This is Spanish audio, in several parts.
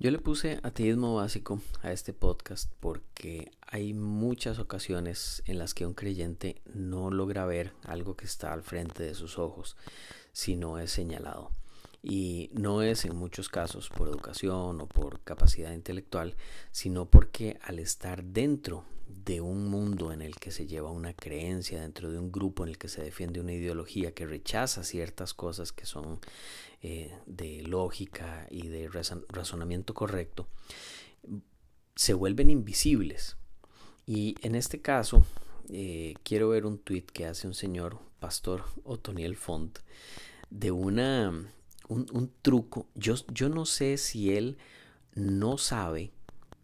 Yo le puse ateísmo básico a este podcast porque hay muchas ocasiones en las que un creyente no logra ver algo que está al frente de sus ojos, sino es señalado. Y no es en muchos casos por educación o por capacidad intelectual, sino porque al estar dentro de un mundo en el que se lleva una creencia, dentro de un grupo en el que se defiende una ideología que rechaza ciertas cosas que son eh, de lógica y de razonamiento correcto, se vuelven invisibles. Y en este caso, eh, quiero ver un tweet que hace un señor, pastor Otoniel Font, de una, un, truco. Yo, yo no sé si él no sabe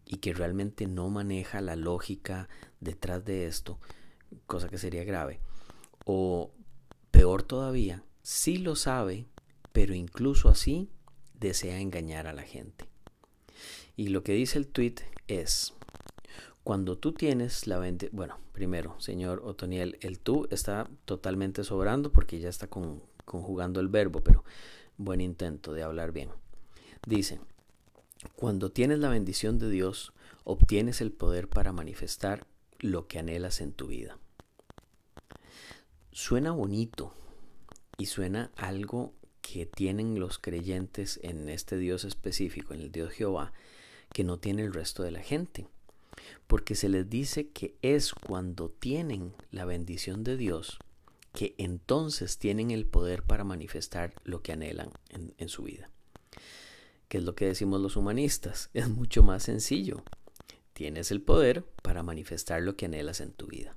y que realmente no maneja la lógica detrás de esto, cosa que sería grave. O peor todavía, sí lo sabe, pero incluso así desea engañar a la gente. Y lo que dice el tweet es, cuando tú tienes la bendición, bueno, primero, señor Otoniel, el tú está totalmente sobrando porque ya está conjugando el verbo, pero buen intento de hablar bien. Dice, cuando tienes la bendición de Dios, obtienes el poder para manifestar lo que anhelas en tu vida. Suena bonito y suena algo que tienen los creyentes en este Dios específico, en el Dios Jehová, que no tiene el resto de la gente. Porque se les dice que es cuando tienen la bendición de Dios que entonces tienen el poder para manifestar lo que anhelan en, en su vida que es lo que decimos los humanistas, es mucho más sencillo. Tienes el poder para manifestar lo que anhelas en tu vida.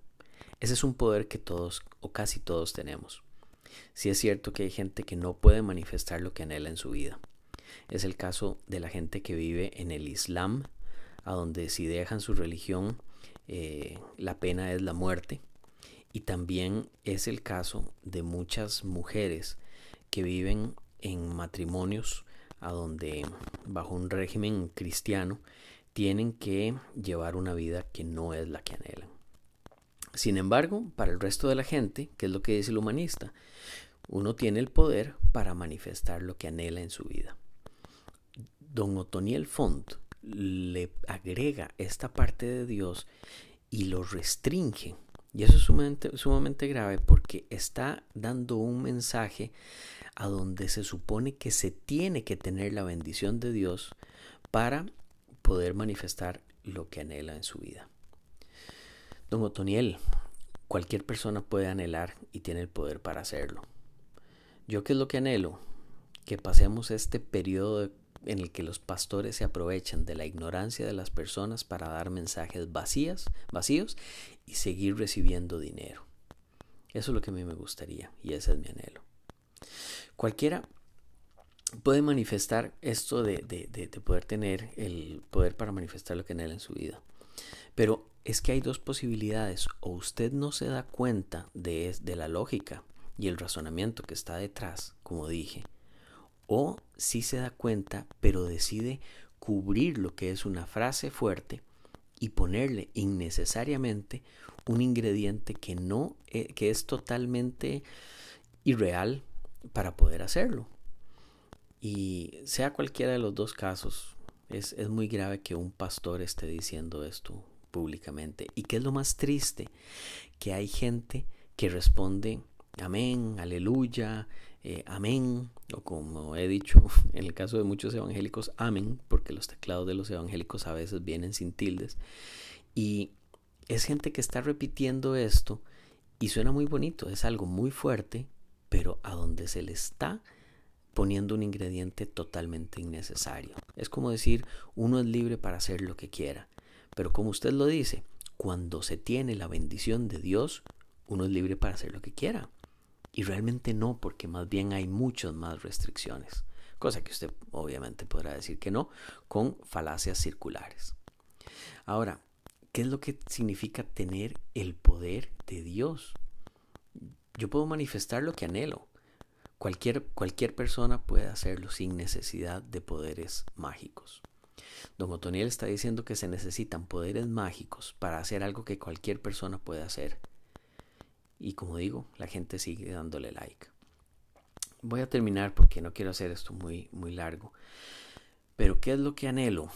Ese es un poder que todos o casi todos tenemos. Si es cierto que hay gente que no puede manifestar lo que anhela en su vida. Es el caso de la gente que vive en el Islam, a donde si dejan su religión, eh, la pena es la muerte. Y también es el caso de muchas mujeres que viven en matrimonios a donde bajo un régimen cristiano tienen que llevar una vida que no es la que anhelan. Sin embargo, para el resto de la gente, que es lo que dice el humanista, uno tiene el poder para manifestar lo que anhela en su vida. Don Otoniel Font le agrega esta parte de Dios y lo restringe. Y eso es sumamente, sumamente grave porque está dando un mensaje a donde se supone que se tiene que tener la bendición de Dios para poder manifestar lo que anhela en su vida. Don Otoniel, cualquier persona puede anhelar y tiene el poder para hacerlo. ¿Yo qué es lo que anhelo? Que pasemos este periodo en el que los pastores se aprovechan de la ignorancia de las personas para dar mensajes vacías, vacíos y seguir recibiendo dinero. Eso es lo que a mí me gustaría y ese es mi anhelo. Cualquiera puede manifestar esto de, poder tener el poder para manifestar lo que anhela en su vida. Pero es que hay dos posibilidades. O usted no se da cuenta de, de la lógica y el razonamiento que está detrás, como dije. O sí se da cuenta, pero decide cubrir lo que es una frase fuerte y ponerle innecesariamente un ingrediente que no eh, que es totalmente irreal para poder hacerlo. Y sea cualquiera de los dos casos, es, es muy grave que un pastor esté diciendo esto públicamente. ¿Y qué es lo más triste? Que hay gente que responde amén, aleluya, eh, amén, o como he dicho en el caso de muchos evangélicos, amén, porque los teclados de los evangélicos a veces vienen sin tildes. Y es gente que está repitiendo esto y suena muy bonito, es algo muy fuerte, pero a donde se le está poniendo un ingrediente totalmente innecesario. Es como decir, uno es libre para hacer lo que quiera, pero como usted lo dice, cuando se tiene la bendición de Dios, uno es libre para hacer lo que quiera. Y realmente no, porque más bien hay muchas más restricciones, cosa que usted obviamente podrá decir que no, con falacias circulares. Ahora, ¿qué es lo que significa tener el poder de Dios? Yo puedo manifestar lo que anhelo. Cualquier, cualquier persona puede hacerlo sin necesidad de poderes mágicos. Don Otoniel está diciendo que se necesitan poderes mágicos para hacer algo que cualquier persona puede hacer. Y como digo, la gente sigue dándole like. Voy a terminar porque no quiero hacer esto muy, muy largo. Pero ¿qué es lo que anhelo?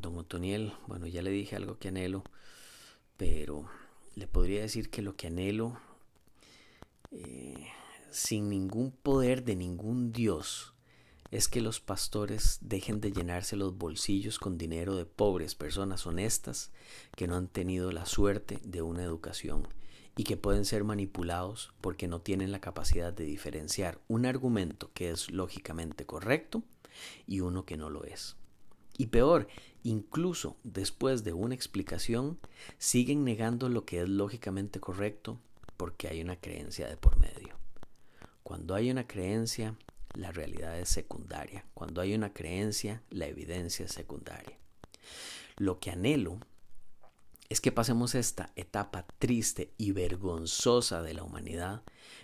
Don Otoniel, bueno, ya le dije algo que anhelo, pero le podría decir que lo que anhelo, eh, sin ningún poder de ningún Dios, es que los pastores dejen de llenarse los bolsillos con dinero de pobres personas honestas que no han tenido la suerte de una educación y que pueden ser manipulados porque no tienen la capacidad de diferenciar un argumento que es lógicamente correcto y uno que no lo es. Y peor, incluso después de una explicación, siguen negando lo que es lógicamente correcto porque hay una creencia de por medio. Cuando hay una creencia, la realidad es secundaria. Cuando hay una creencia, la evidencia es secundaria. Lo que anhelo es que pasemos esta etapa triste y vergonzosa de la humanidad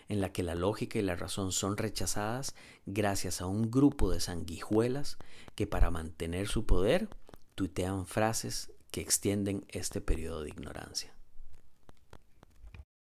en la que la lógica y la razón son rechazadas gracias a un grupo de sanguijuelas que para mantener su poder tuitean frases que extienden este periodo de ignorancia.